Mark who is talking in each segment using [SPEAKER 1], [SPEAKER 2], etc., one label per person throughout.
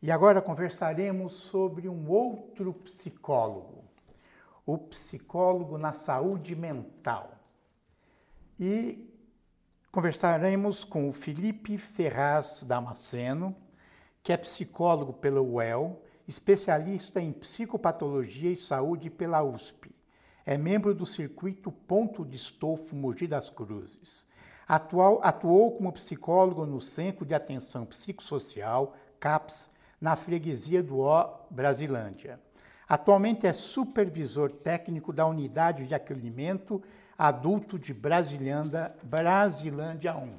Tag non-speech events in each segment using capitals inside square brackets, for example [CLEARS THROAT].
[SPEAKER 1] E agora conversaremos sobre um outro psicólogo, o psicólogo na saúde mental. E conversaremos com o Felipe Ferraz Damasceno, que é psicólogo pela UEL, especialista em psicopatologia e saúde pela USP. É membro do circuito Ponto de Estofo Mogi das Cruzes. Atual, atuou como psicólogo no Centro de Atenção Psicossocial, CAPS, na freguesia do O Brasilândia. Atualmente é supervisor técnico da Unidade de Acolhimento Adulto de Brasilândia, Brasilândia 1.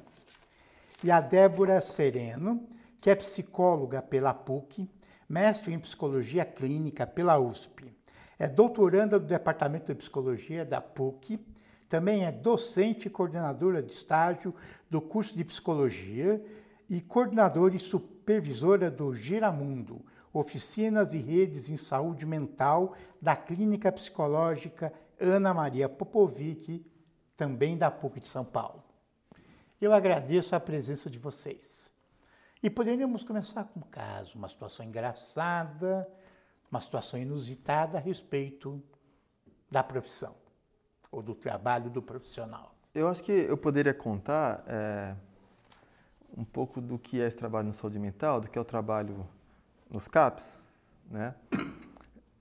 [SPEAKER 1] E a Débora Sereno, que é psicóloga pela PUC, mestre em psicologia clínica pela USP. É doutoranda do Departamento de Psicologia da PUC, também é docente e coordenadora de estágio do curso de psicologia e coordenadora e supervisora do Giramundo, oficinas e redes em saúde mental da Clínica Psicológica Ana Maria Popovic, também da PUC de São Paulo. Eu agradeço a presença de vocês. E poderíamos começar com um caso, uma situação engraçada, uma situação inusitada a respeito da profissão ou do trabalho do profissional.
[SPEAKER 2] Eu acho que eu poderia contar é, um pouco do que é esse trabalho na saúde mental, do que é o trabalho nos CAPs, né? [CLEARS THROAT]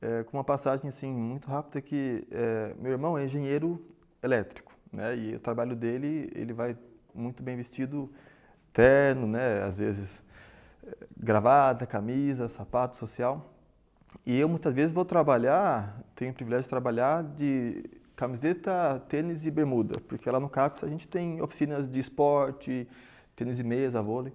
[SPEAKER 2] É, com uma passagem assim muito rápida que é, meu irmão é engenheiro elétrico, né? E o trabalho dele ele vai muito bem vestido, terno, né? Às vezes é, gravata, camisa, sapato social. E eu muitas vezes vou trabalhar, tenho o privilégio de trabalhar de camiseta, tênis e bermuda, porque lá no CAPS a gente tem oficinas de esporte, tênis de mesa, vôlei.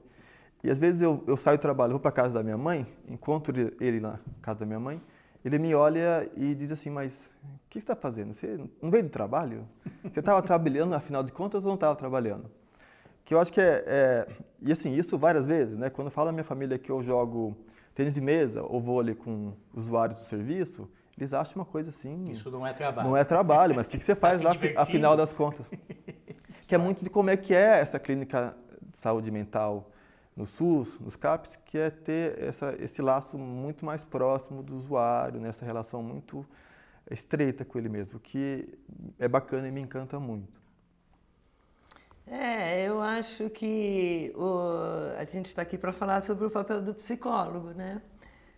[SPEAKER 2] E às vezes eu, eu saio do trabalho, vou para casa da minha mãe, encontro ele na casa da minha mãe, ele me olha e diz assim, mas o que você está fazendo? Você não veio do trabalho? Você estava trabalhando, afinal de contas, ou não estava trabalhando? Que eu acho que é, é, E assim, isso várias vezes, né? Quando eu falo na minha família que eu jogo tênis de mesa ou vôlei com usuários do serviço, eles acham uma coisa assim...
[SPEAKER 1] Isso não é trabalho.
[SPEAKER 2] Não é trabalho, mas o que, que você [LAUGHS] faz tá lá, afinal das contas? [LAUGHS] Que é muito de como é que é essa clínica saúde mental no SUS, nos CAPs, que é ter essa, esse laço muito mais próximo do usuário, nessa né? relação muito estreita com ele mesmo, que é bacana e me encanta muito.
[SPEAKER 3] É, eu acho que o, a gente está aqui para falar sobre o papel do psicólogo, né?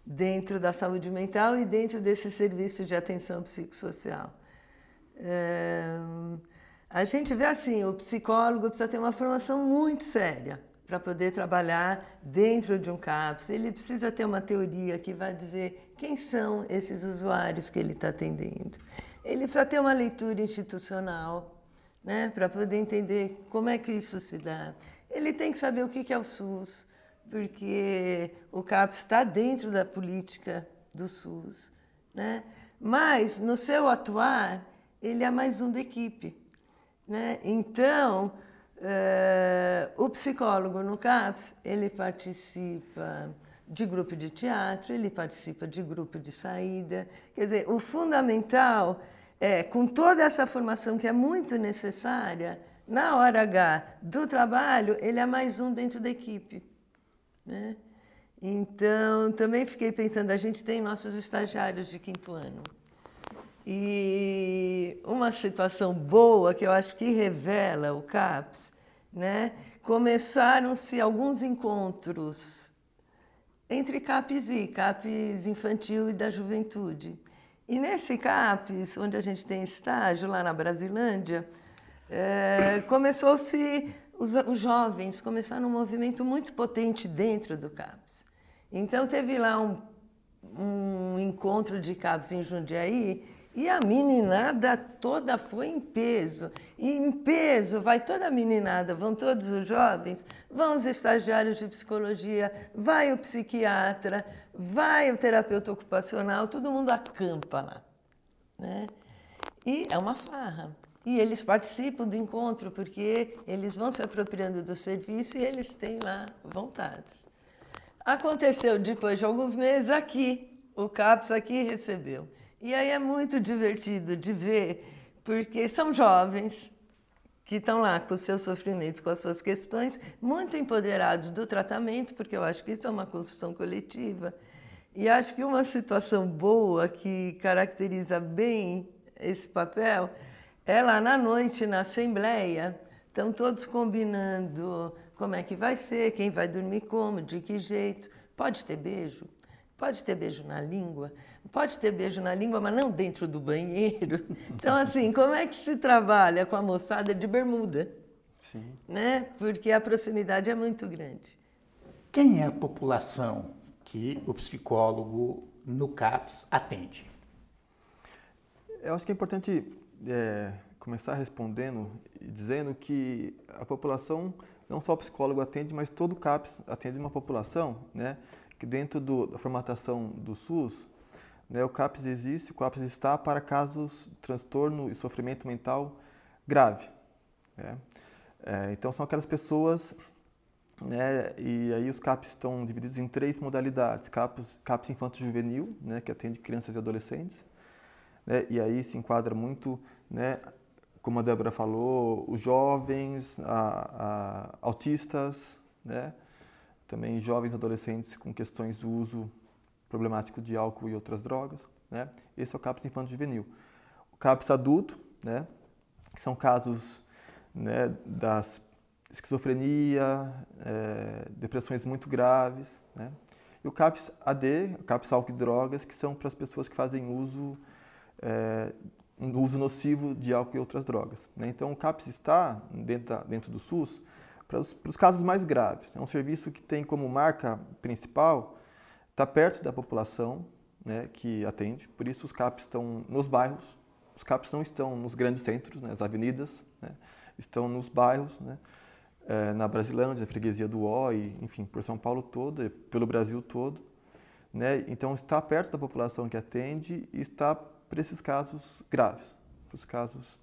[SPEAKER 3] Dentro da saúde mental e dentro desse serviço de atenção psicossocial. É, a gente vê assim, o psicólogo precisa ter uma formação muito séria para poder trabalhar dentro de um CAPS. Ele precisa ter uma teoria que vai dizer quem são esses usuários que ele está atendendo. Ele precisa ter uma leitura institucional né, para poder entender como é que isso se dá. Ele tem que saber o que é o SUS, porque o CAPS está dentro da política do SUS. Né? Mas, no seu atuar, ele é mais um da equipe. Né? Então, uh, o psicólogo no CAPS, ele participa de grupo de teatro, ele participa de grupo de saída. Quer dizer, o fundamental é, com toda essa formação que é muito necessária, na hora H do trabalho, ele é mais um dentro da equipe. Né? Então, também fiquei pensando, a gente tem nossos estagiários de quinto ano. E uma situação boa que eu acho que revela o CAPS, né? começaram-se alguns encontros entre CAPS e CAPS infantil e da juventude. E nesse CAPS, onde a gente tem estágio, lá na Brasilândia, é, começou-se, os, os jovens começaram um movimento muito potente dentro do CAPS. Então teve lá um, um encontro de CAPS em Jundiaí, e a meninada toda foi em peso. E em peso vai toda a meninada, vão todos os jovens, vão os estagiários de psicologia, vai o psiquiatra, vai o terapeuta ocupacional, todo mundo acampa lá. Né? E é uma farra. E eles participam do encontro porque eles vão se apropriando do serviço e eles têm lá vontade. Aconteceu depois de alguns meses aqui, o CAPS aqui recebeu. E aí é muito divertido de ver, porque são jovens, que estão lá com seus sofrimentos, com as suas questões, muito empoderados do tratamento, porque eu acho que isso é uma construção coletiva. E acho que uma situação boa que caracteriza bem esse papel é lá na noite, na Assembleia, estão todos combinando como é que vai ser, quem vai dormir como, de que jeito. Pode ter beijo? Pode ter beijo na língua? Pode ter beijo na língua, mas não dentro do banheiro. [LAUGHS] Então, assim, como é que se trabalha com a moçada de bermuda?
[SPEAKER 2] Sim.
[SPEAKER 3] Né? Porque a proximidade é muito grande.
[SPEAKER 1] Quem é a população que o psicólogo no CAPS atende?
[SPEAKER 2] Eu acho que é importante é, começar respondendo e dizendo que a população, não só o psicólogo atende, mas todo o CAPS atende uma população, né? Que dentro do, da formatação do SUS, né, o CAPS existe, o CAPS está para casos de transtorno e sofrimento mental grave. Né? É, então são aquelas pessoas, né, e aí os CAPS estão divididos em três modalidades: CAPS, CAPS infanto-juvenil, né, que atende crianças e adolescentes, né, e aí se enquadra muito, né, como a Débora falou, os jovens, a, a, autistas, né, também jovens adolescentes com questões do uso problemático de álcool e outras drogas. Né? Esse é o CAPS infanto-juvenil. O CAPS adulto, né, que são casos né, das esquizofrenia, é, depressões muito graves. Né? E o CAPS AD, CAPS álcool e drogas, que são para as pessoas que fazem uso, é, uso nocivo de álcool e outras drogas. Né? Então, o CAPS está dentro, da, dentro do SUS para os, para os casos mais graves. É um serviço que tem como marca principal está perto da população né, que atende, por isso os CAPs estão nos bairros, os CAPs não estão nos grandes centros, né, as avenidas, né, estão nos bairros, né, é, na Brasilândia, freguesia do O, enfim, por São Paulo todo, pelo Brasil todo. Né, então está perto da população que atende e está para esses casos graves, para os casos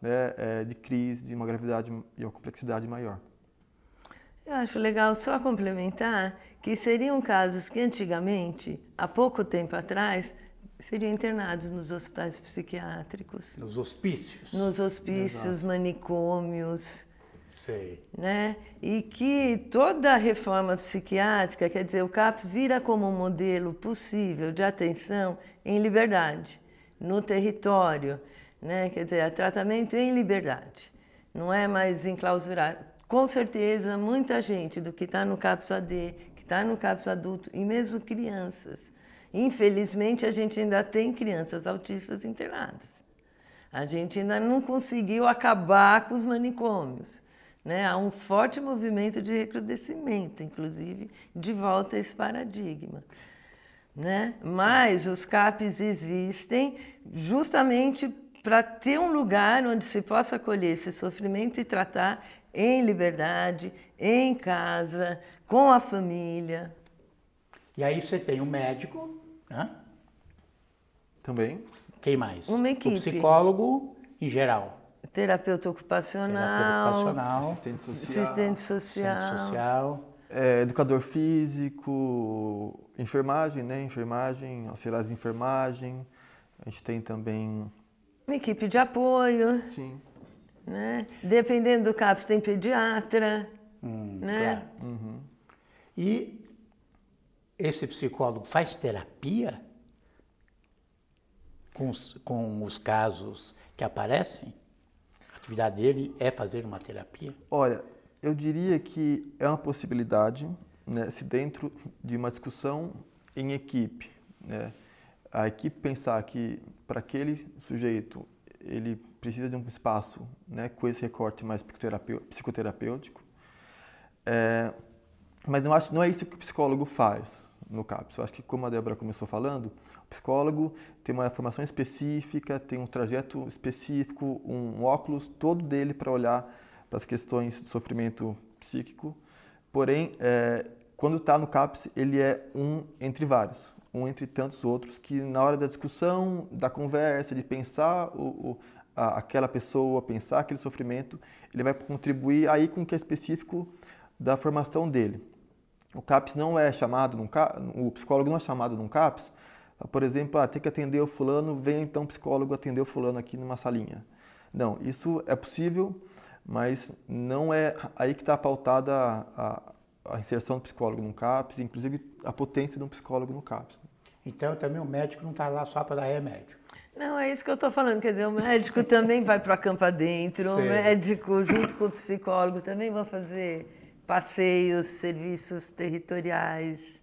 [SPEAKER 2] né, é, de crise, de uma gravidade e uma complexidade maior.
[SPEAKER 3] Eu acho legal só complementar que seriam casos que antigamente, há pouco tempo atrás, seriam internados nos hospitais psiquiátricos.
[SPEAKER 1] Nos hospícios?
[SPEAKER 3] Nos hospícios, Exato. manicômios.
[SPEAKER 1] Sei.
[SPEAKER 3] Né? E que toda a reforma psiquiátrica, quer dizer, o CAPS vira como um modelo possível de atenção em liberdade, no território, né? quer dizer, tratamento em liberdade. Não é mais enclausurado com certeza, muita gente do que está no CAPS AD, que está no CAPS adulto, e mesmo crianças. Infelizmente, a gente ainda tem crianças autistas internadas. A gente ainda não conseguiu acabar com os manicômios. Né? Há um forte movimento de recrudescimento, inclusive, de volta a esse paradigma. Né? Mas os CAPs existem justamente para ter um lugar onde se possa acolher esse sofrimento e tratar em liberdade, em casa, com a família.
[SPEAKER 1] E aí você tem o médico, né?
[SPEAKER 2] Também.
[SPEAKER 1] Quem mais?
[SPEAKER 3] Uma equipe.
[SPEAKER 1] O psicólogo em geral.
[SPEAKER 3] Terapeuta ocupacional.
[SPEAKER 1] Terapeuta ocupacional.
[SPEAKER 2] Assistente social.
[SPEAKER 3] Assistente social.
[SPEAKER 1] Assistente social.
[SPEAKER 2] É, educador físico, enfermagem, né? Enfermagem, auxiliares de enfermagem. A gente tem também.
[SPEAKER 3] Uma equipe de apoio.
[SPEAKER 2] Sim.
[SPEAKER 3] Né? Dependendo do CAPS, tem pediatra.
[SPEAKER 1] Hum,
[SPEAKER 3] né?
[SPEAKER 1] Claro. Uhum. E esse psicólogo faz terapia com os, com os casos que aparecem? A atividade dele é fazer uma terapia?
[SPEAKER 2] Olha, eu diria que é uma possibilidade, né, se dentro de uma discussão em equipe, né, a equipe pensar que para aquele sujeito ele precisa de um espaço né, com esse recorte mais psicoterapêutico. É, mas não, acho, não é isso que o psicólogo faz no CAPS. Eu acho que, como a Débora começou falando, o psicólogo tem uma formação específica, tem um trajeto específico, um óculos todo dele para olhar para as questões de sofrimento psíquico. Porém, é, quando está no CAPS, ele é um entre vários um entre tantos outros que na hora da discussão, da conversa, de pensar o, o, a, aquela pessoa, pensar aquele sofrimento, ele vai contribuir aí com o que é específico da formação dele. O CAPS não é chamado, num, o psicólogo não é chamado num CAPS, por exemplo, ah, tem que atender o fulano, vem então o psicólogo atender o fulano aqui numa salinha. Não, isso é possível, mas não é aí que está pautada a, a, a, inserção do psicólogo no CAPS, inclusive a potência de um psicólogo no CAPS.
[SPEAKER 1] Então também o médico não está lá só para dar remédio.
[SPEAKER 3] Não, é isso que eu estou falando. Quer dizer, o médico [LAUGHS] também vai para campo adentro, o médico, junto com o psicólogo, também vão fazer passeios, serviços territoriais.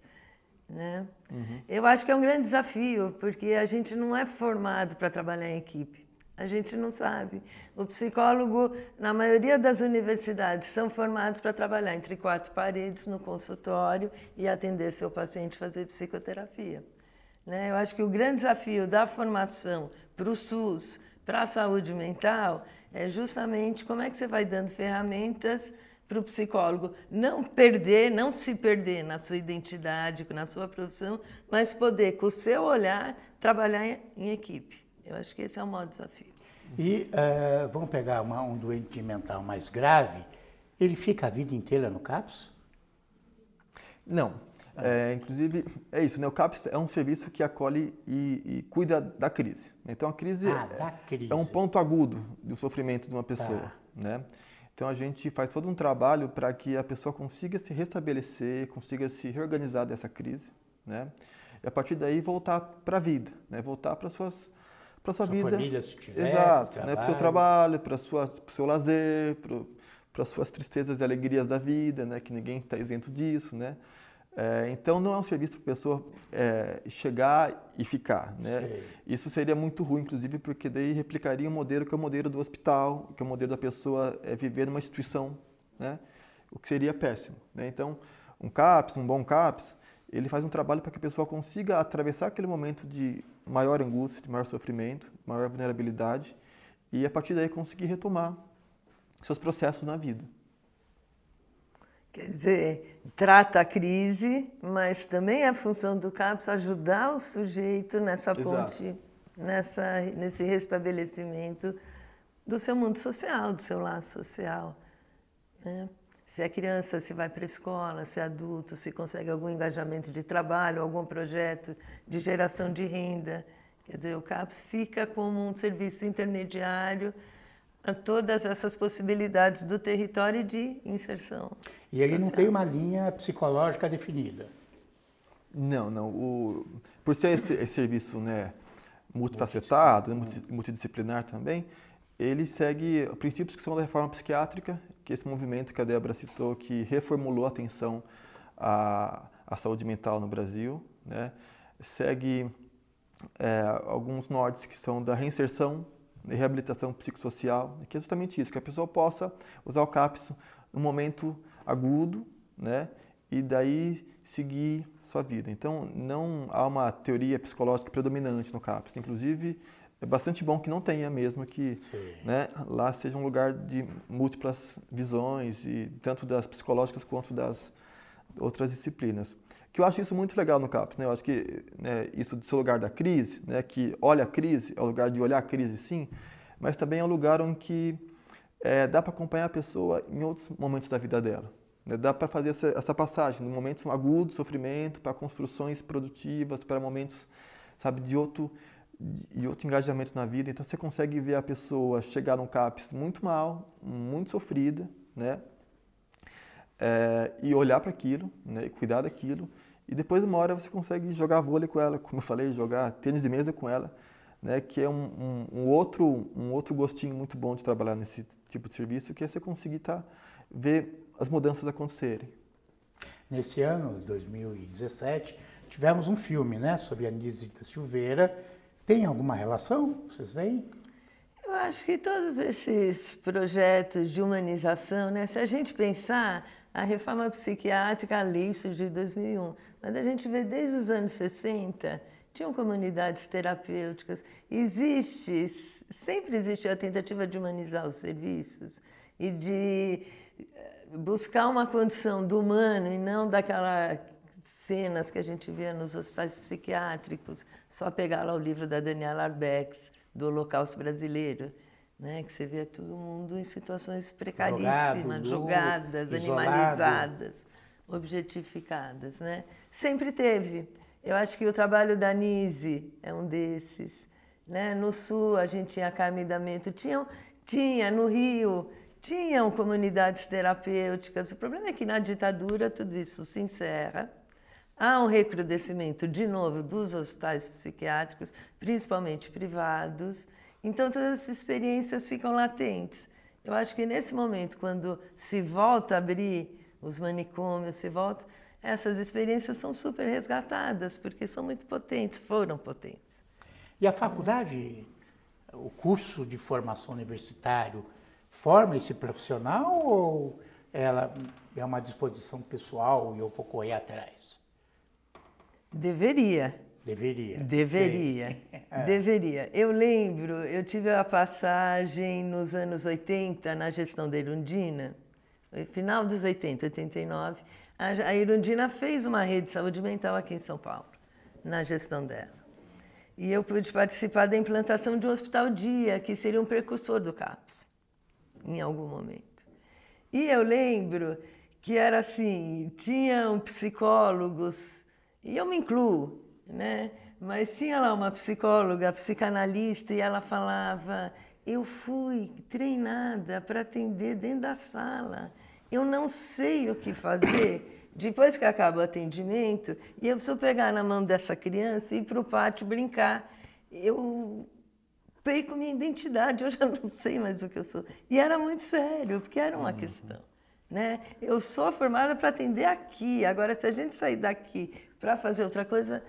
[SPEAKER 3] Né? Uhum. Eu acho que é um grande desafio, porque a gente não é formado para trabalhar em equipe. A gente não sabe. O psicólogo, na maioria das universidades, são formados para trabalhar entre quatro paredes no consultório e atender seu paciente fazer psicoterapia. Né? Eu acho que o grande desafio da formação para o SUS, para a saúde mental, é justamente como é que você vai dando ferramentas para o psicólogo não perder, não se perder na sua identidade, na sua profissão, mas poder, com o seu olhar, trabalhar em equipe. Eu acho que esse é o maior desafio.
[SPEAKER 1] E uh, vamos pegar uma, um doente mental mais grave, ele fica a vida inteira no CAPS?
[SPEAKER 2] Não. É, inclusive, é isso, né? O CAPS é um serviço que acolhe e, e cuida da crise. Então, a crise,
[SPEAKER 1] ah, é, crise,
[SPEAKER 2] é, um ponto agudo do sofrimento de uma pessoa, tá. né? Então, a gente faz todo um trabalho para que a pessoa consiga se restabelecer, consiga se reorganizar dessa crise, né? E a partir daí voltar para a vida, né? Voltar para suas para sua, sua vida.
[SPEAKER 1] família, se tiver,
[SPEAKER 2] Exato, né? para o seu trabalho, para o seu lazer, para as suas tristezas e alegrias da vida, né? Que ninguém está isento disso, né? É, então não é um serviço para a pessoa é, chegar e ficar. Né? Isso seria muito ruim, inclusive, porque daí replicaria um modelo que é o modelo do hospital, que é o modelo da pessoa é, viver numa instituição, né? o que seria péssimo. Né? Então, um CAPS, um bom CAPS, ele faz um trabalho para que a pessoa consiga atravessar aquele momento de maior angústia, maior sofrimento, maior vulnerabilidade, e a partir daí conseguir retomar seus processos na vida.
[SPEAKER 3] Quer dizer, trata a crise, mas também é função do CAPS ajudar o sujeito nessa ponte, nessa, nesse restabelecimento do seu mundo social, do seu laço social. Né? Se é criança, se vai para a escola, se é adulto, se consegue algum engajamento de trabalho, algum projeto de geração de renda. Quer dizer, o CAPS fica como um serviço intermediário a todas essas possibilidades do território de inserção.
[SPEAKER 1] E ele social. não tem uma linha psicológica definida.
[SPEAKER 2] Não, não. O, por ser esse, esse serviço né, multifacetado, multidisciplinar também, ele segue princípios que são da reforma psiquiátrica, que é esse movimento que a Débora citou, que reformulou a atenção à, à saúde mental no Brasil. Né? Segue é, alguns nortes que são da reinserção de reabilitação psicossocial, que é justamente isso, que a pessoa possa usar o CAPS no momento agudo, né? E daí seguir sua vida. Então, não há uma teoria psicológica predominante no CAPS. Inclusive, é bastante bom que não tenha mesmo que né, lá seja um lugar de múltiplas visões, e tanto das psicológicas quanto das outras disciplinas. Que eu acho isso muito legal no CAPS. Né? Eu acho que né, isso do seu lugar da crise, né, que olha a crise, é o lugar de olhar a crise sim, mas também é um lugar onde que, é, dá para acompanhar a pessoa em outros momentos da vida dela. Né? Dá para fazer essa, essa passagem de momentos agudos, sofrimento, para construções produtivas, para momentos sabe, de outro e outro engajamento na vida. Então você consegue ver a pessoa chegar num CAPS muito mal, muito sofrida, né? É, e olhar para aquilo, né? E cuidar daquilo. E depois, uma hora, você consegue jogar vôlei com ela, como eu falei, jogar tênis de mesa com ela, né? Que é um, um, um outro, um outro gostinho muito bom de trabalhar nesse tipo de serviço, que é você conseguir tá, ver as mudanças acontecerem.
[SPEAKER 1] Nesse ano, 2017, tivemos um filme, né? Sobre a Anise da Silveira, tem alguma relação? Vocês veem?
[SPEAKER 3] Eu acho que todos esses projetos de humanização, né? se a gente pensar, a reforma psiquiátrica, a lei surgiu em 2001, mas a gente vê desde os anos 60, tinham comunidades terapêuticas. Existe, sempre existe a tentativa de humanizar os serviços e de eh, buscar uma condição do humano e não daquela cenas que a gente vê nos hospitais psiquiátricos, só pegar lá o livro da Daniela Arbex, do Holocausto Brasileiro, né, que você vê todo mundo em situações precaríssimas, Jogado, jogadas, animalizadas, objetificadas. Né? Sempre teve. Eu acho que o trabalho da Nise é um desses. Né? No Sul, a gente tinha Carme Damento, tinha, tinha no Rio, tinham comunidades terapêuticas. O problema é que na ditadura tudo isso se encerra. Há um recrudescimento, de novo, dos hospitais psiquiátricos, principalmente privados. Então, todas essas experiências ficam latentes. Eu acho que nesse momento, quando se volta a abrir os manicômios, se volta, essas experiências são super resgatadas, porque são muito potentes, foram potentes.
[SPEAKER 1] E a faculdade, o curso de formação universitário, forma esse profissional ou ela é uma disposição pessoal e eu vou correr atrás?
[SPEAKER 3] Deveria.
[SPEAKER 1] Deveria.
[SPEAKER 3] Deveria. [LAUGHS] É. Deveria. Eu lembro, eu tive a passagem nos anos 80 na gestão da Irundina, final dos 80, 89. A Irundina fez uma rede de saúde mental aqui em São Paulo, na gestão dela. E eu pude participar da implantação de um hospital dia, que seria um precursor do CAPS, em algum momento. E eu lembro que era assim, tinham psicólogos, e eu me incluo, né? Mas tinha lá uma psicóloga, psicanalista, e ela falava: Eu fui treinada para atender dentro da sala. Eu não sei o que fazer. Depois que acaba o atendimento, e eu preciso pegar na mão dessa criança e ir para o pátio brincar. Eu perco minha identidade, [LAUGHS] eu já não sei mais o que eu sou. E era muito sério, porque era uma uhum. questão. Né? Eu sou formada para atender aqui. Agora, se a gente sair daqui para fazer outra coisa,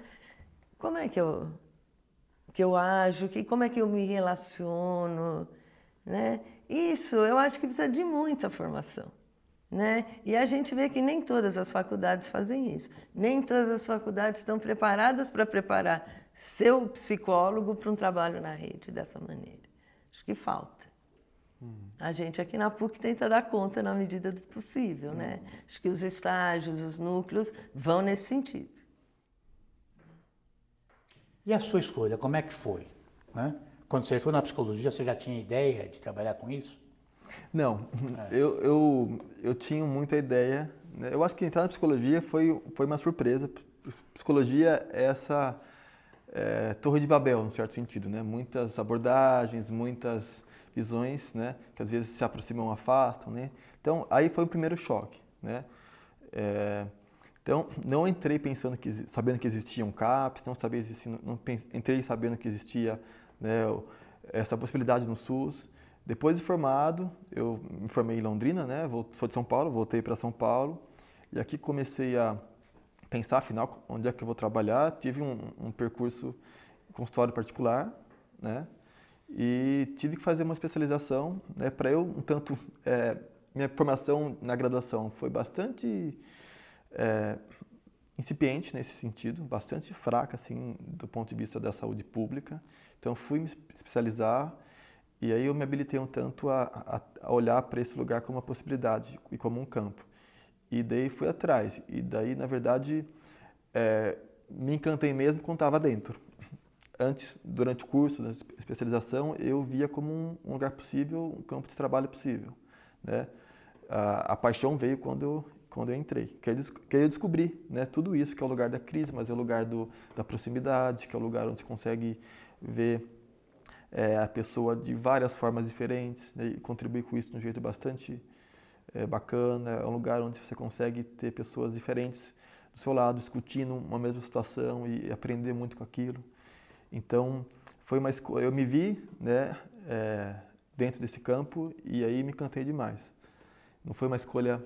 [SPEAKER 3] como é que eu, que eu ajo, que, como é que eu me relaciono, né? Isso eu acho que precisa de muita formação. Né? E a gente vê que nem todas as faculdades fazem isso. Nem todas as faculdades estão preparadas para preparar seu psicólogo para um trabalho na rede dessa maneira. Acho que falta. Uhum. A gente aqui na PUC tenta dar conta na medida do possível, uhum. né? Acho que os estágios, os núcleos vão nesse sentido.
[SPEAKER 1] E a sua escolha, como é que foi? Né? Quando você entrou na psicologia, você já tinha ideia de trabalhar com isso?
[SPEAKER 2] Não, é. eu, eu, eu tinha muita ideia. Né? Eu acho que entrar na psicologia foi, foi uma surpresa. Psicologia é essa é, torre de Babel, no certo sentido. Né? Muitas abordagens, muitas visões, né? que às vezes se aproximam afastam. Né? Então, aí foi o primeiro choque. Né? É, então, não entrei pensando que, sabendo que existia um CAPS, não, sabia não entrei sabendo que existia né, essa possibilidade no SUS. Depois de formado, eu me formei em Londrina, né, sou de São Paulo, voltei para São Paulo. E aqui comecei a pensar, afinal, onde é que eu vou trabalhar. Tive um, um percurso consultório particular, né, e tive que fazer uma especialização. Né, para eu, um tanto, [LAUGHS] é, minha formação na graduação foi bastante é, incipiente nesse sentido, bastante fraca assim do ponto de vista da saúde pública. Então fui me especializar e aí eu me habilitei um tanto a, a, olhar para esse lugar como uma possibilidade e como um campo. E daí fui atrás. E daí, na verdade, é, me encantei mesmo quando estava dentro. Antes, durante o curso, na especialização, eu via como um, lugar possível, um campo de trabalho possível. Né? A, a paixão veio quando eu quando eu entrei. Que aí, que eu descobri né, tudo isso, que é o lugar da crise, mas é o lugar do, da proximidade, que é o lugar onde você consegue ver é, a pessoa de várias formas diferentes né, e contribuir com isso de um jeito bastante é, bacana. É um lugar onde você consegue ter pessoas diferentes do seu lado, discutindo uma mesma situação e aprender muito com aquilo. Então, foi uma escolha. Eu me vi né, é, dentro desse campo e aí me encantei demais. Não foi uma escolha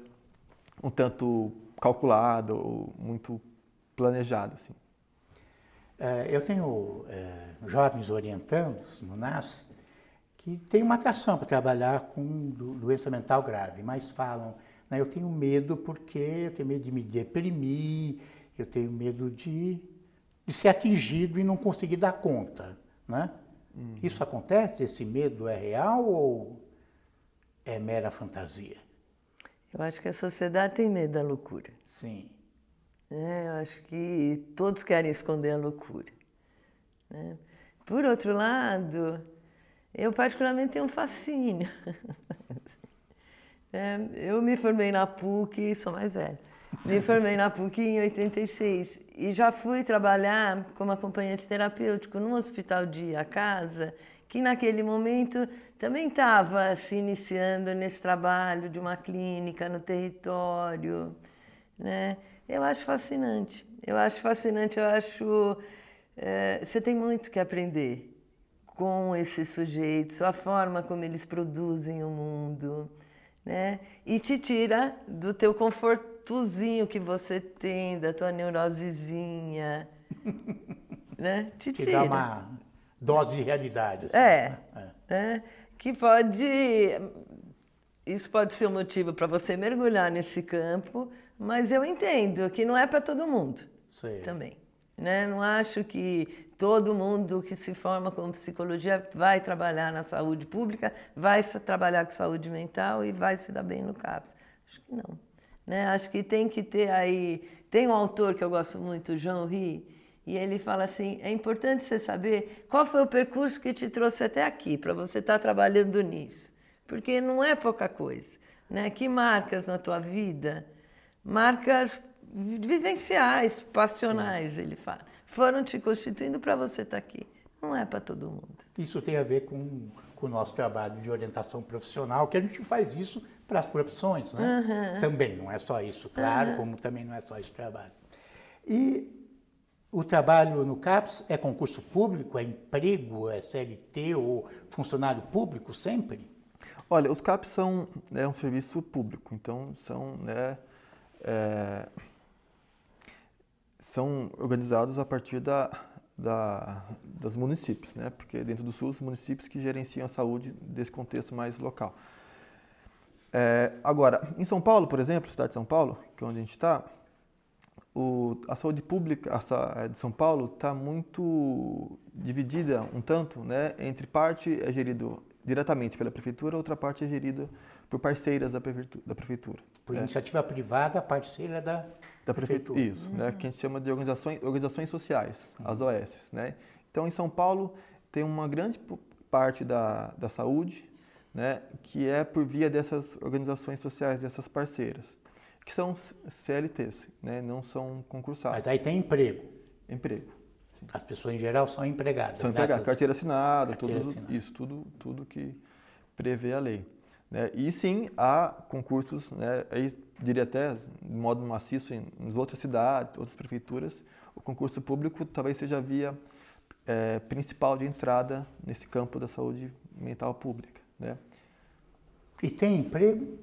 [SPEAKER 2] um tanto calculado ou muito planejado. Assim.
[SPEAKER 1] É, eu tenho é, jovens orientandos no NAS que têm uma atração para trabalhar com doença mental grave, mas falam, né, eu tenho medo porque eu tenho medo de me deprimir, eu tenho medo de, de ser atingido e não conseguir dar conta. Né? Uhum. Isso acontece? Esse medo é real ou é mera fantasia?
[SPEAKER 3] Eu acho que a sociedade tem medo da loucura.
[SPEAKER 1] Sim.
[SPEAKER 3] É, eu acho que todos querem esconder a loucura. Né? Por outro lado, eu particularmente tenho um fascínio. [LAUGHS] é, eu me formei na PUC, sou mais velha, me formei na PUC em 86 e já fui trabalhar como acompanhante terapêutico num hospital de a casa que naquele momento também estava se iniciando nesse trabalho de uma clínica no território, né? Eu acho fascinante. Eu acho fascinante. Eu acho é, você tem muito que aprender com esses sujeitos, a forma como eles produzem o mundo, né? E te tira do teu confortozinho que você tem, da tua neurosezinha, [LAUGHS] né?
[SPEAKER 1] Te, te dá uma dose de realidade. Assim,
[SPEAKER 3] é, né? é. é. Que pode... Isso pode ser um motivo para você mergulhar nesse campo, mas eu entendo que não é para todo mundo Sei. também. Né? Não acho que todo mundo que se forma com psicologia vai trabalhar na saúde pública, vai trabalhar com saúde mental e vai se dar bem no CAPS. Acho que não. Né? Acho que tem que ter aí. Tem um autor que eu gosto muito, João Ri, e ele fala assim: é importante você saber qual foi o percurso que te trouxe até aqui, para você estar tá trabalhando nisso. Porque não é pouca coisa. Né? Que marcas na tua vida? Marcas vivenciais, passionais, Sim. ele fala. Foram te constituindo para você estar tá aqui. Não é para todo mundo.
[SPEAKER 1] Isso tem a ver com, com o nosso trabalho de orientação profissional, que a gente faz isso para as profissões, né? Uhum. Também, não é só isso, claro, uhum. como também não é só esse trabalho. E o trabalho no CAPS é concurso público, é emprego, é CLT ou funcionário público sempre?
[SPEAKER 2] Olha, os CAPs são né, um serviço público, então são né, é, são organizados a partir da, da, dos municípios, né? porque dentro do SUS, os municípios que gerenciam a saúde desse contexto mais local. É, agora, em São Paulo, por exemplo, cidade de São Paulo, que é onde a gente está, a saúde pública a, de São Paulo está muito dividida um tanto, né, entre parte é gerido diretamente pela prefeitura, outra parte é gerida por parceiras da prefeitura. Da prefeitura
[SPEAKER 1] por né? iniciativa privada, parceira da
[SPEAKER 2] da prefeitura. Isso, uhum. né, que a gente chama de organizações, organizações sociais, uhum. as OS. Né? Então, em São Paulo, tem uma grande parte da, da saúde né, que é por via dessas organizações sociais, dessas parceiras, que são CLTs, né, não são concursados.
[SPEAKER 1] Mas aí tem emprego.
[SPEAKER 2] Emprego.
[SPEAKER 1] Sim. As pessoas, em geral, são empregadas.
[SPEAKER 2] São empregadas, carteira assinada, carteira tudo, assinada. isso, tudo, tudo que prevê a lei. Né? E sim, há concursos, né, aí diria até de modo maciço em, em outras cidades, outras prefeituras, o concurso público talvez seja a via é, principal de entrada nesse campo da saúde mental pública. Né?
[SPEAKER 1] E tem emprego?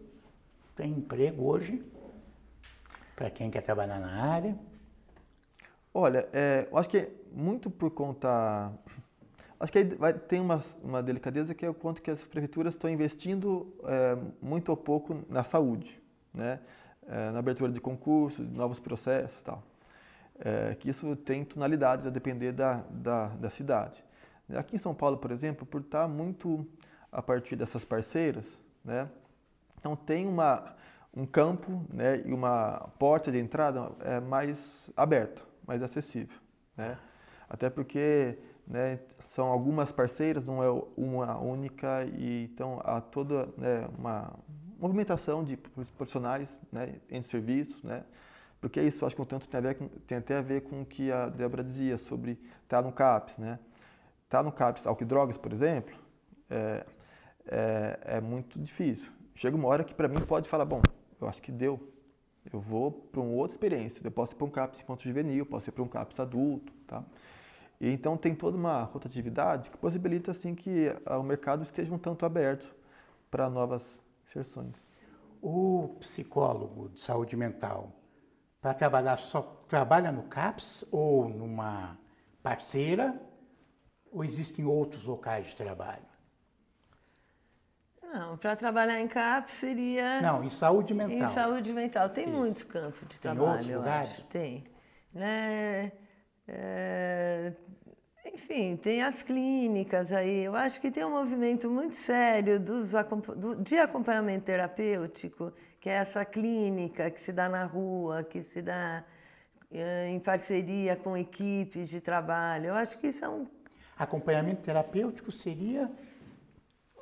[SPEAKER 1] Tem emprego hoje? Para quem quer trabalhar na área?
[SPEAKER 2] Olha, é, eu acho que muito por conta Acho que vai, tem uma, uma delicadeza que é o quanto que as prefeituras estão investindo é, muito ou pouco na saúde, né? É, na abertura de concursos, de novos processos e tal. É, que isso tem tonalidades a depender da, da, da, cidade. Aqui em São Paulo, por exemplo, por estar muito a partir dessas parceiras, né? então tem uma, um campo né, e uma porta de entrada é, mais aberta, mais acessível. Né? Até porque né? São algumas parceiras, não é uma única, e então há toda né, uma movimentação de profissionais né, entre serviços, né? porque isso acho que um tanto tem, a ver com, tem até a ver com o que a Débora dizia sobre estar tá no CAPS. Né? Estar tá no CAPS, álcool drogas, por exemplo, é, é, é muito difícil. Chega uma hora que para mim pode falar, bom, eu acho que deu, eu vou para uma outra experiência. Eu posso ir para um CAPS ponto juvenil, posso ir para um CAPS adulto, tá? E então tem toda uma rotatividade que possibilita assim que o mercado esteja um tanto aberto para novas inserções.
[SPEAKER 1] O psicólogo de saúde mental, para trabalhar só trabalha no CAPS ou numa parceira ou existem outros locais de trabalho?
[SPEAKER 3] Não, para trabalhar em CAPS seria.
[SPEAKER 1] Não, em saúde mental.
[SPEAKER 3] Em saúde mental. Tem Isso. muito campo de trabalho.
[SPEAKER 1] Tem outros lugares?
[SPEAKER 3] Tem. Né? É, enfim, tem as clínicas aí. Eu acho que tem um movimento muito sério dos, do, de acompanhamento terapêutico, que é essa clínica que se dá na rua, que se dá é, em parceria com equipes de trabalho. Eu acho que isso é um.
[SPEAKER 1] Acompanhamento terapêutico seria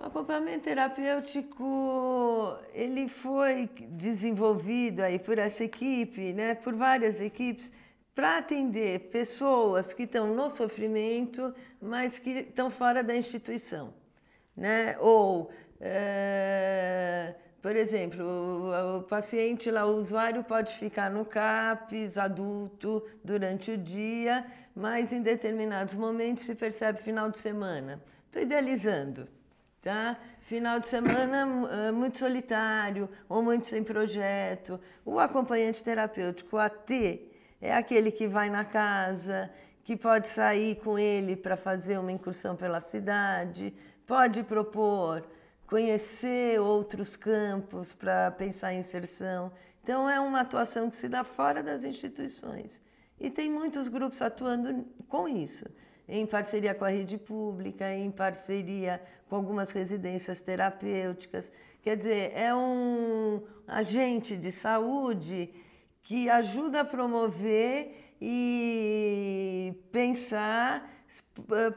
[SPEAKER 3] o acompanhamento terapêutico ele foi desenvolvido aí por essa equipe, né, por várias equipes, para atender pessoas que estão no sofrimento, mas que estão fora da instituição. Né? Ou, é, por exemplo, o, o, paciente lá, o usuário pode ficar no CAPS adulto durante o dia, mas em determinados momentos se percebe final de semana. Estou idealizando. Tá? Final de semana eh, muito solitário ou muito sem projeto. O acompanhante terapêutico, o AT, é aquele que vai na casa, que pode sair com ele para fazer uma incursão pela cidade, pode propor conhecer outros campos para pensar em inserção. Então, é uma atuação que se dá fora das instituições. E tem muitos grupos atuando com isso em parceria com a rede pública, em parceria com algumas residências terapêuticas. Quer dizer, é um agente de saúde que ajuda a promover e pensar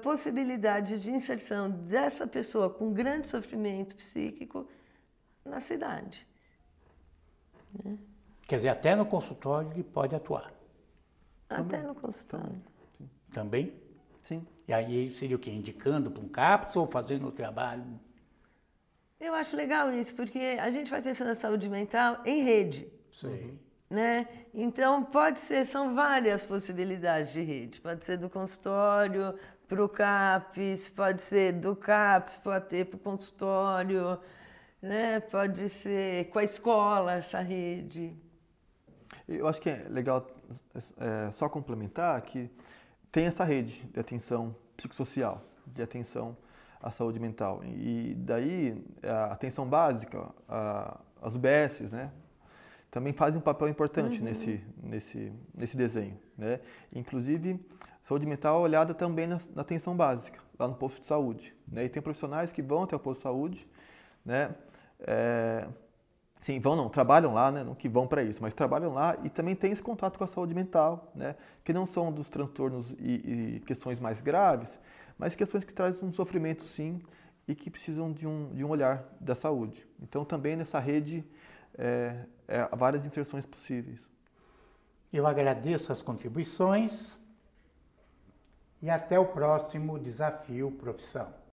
[SPEAKER 3] possibilidades de inserção dessa pessoa com grande sofrimento psíquico na cidade.
[SPEAKER 1] Quer dizer, até no consultório ele pode atuar.
[SPEAKER 3] Até Também. no consultório.
[SPEAKER 1] Também?
[SPEAKER 2] Sim.
[SPEAKER 1] E aí seria o quê? Indicando para um CAPS ou fazendo o trabalho?
[SPEAKER 3] Eu acho legal isso, porque a gente vai pensando na saúde mental em rede.
[SPEAKER 1] Sim.
[SPEAKER 3] Né? Então, pode ser, são várias possibilidades de rede. Pode ser do consultório para o CAPS, pode ser do CAPS para o consultório, né? pode ser com a escola essa rede.
[SPEAKER 2] Eu acho que é legal é, só complementar que tem essa rede de atenção psicossocial, de atenção à saúde mental. E daí a atenção básica, a, as UBSs, né, também fazem um papel importante uhum. nesse, nesse, nesse desenho. Né? Inclusive, saúde mental é olhada também na, na, atenção básica, lá no posto de saúde. Né? E tem profissionais que vão até o posto de saúde, né? É, Sim, vão não, trabalham lá, né, não que vão para isso, mas trabalham lá e também têm esse contato com a saúde mental, né, que não são dos transtornos e, e questões mais graves, mas questões que trazem um sofrimento sim e que precisam de um, de um olhar da saúde. Então também nessa rede é, é, há várias inserções possíveis.
[SPEAKER 1] Eu agradeço as contribuições e até o próximo desafio profissão.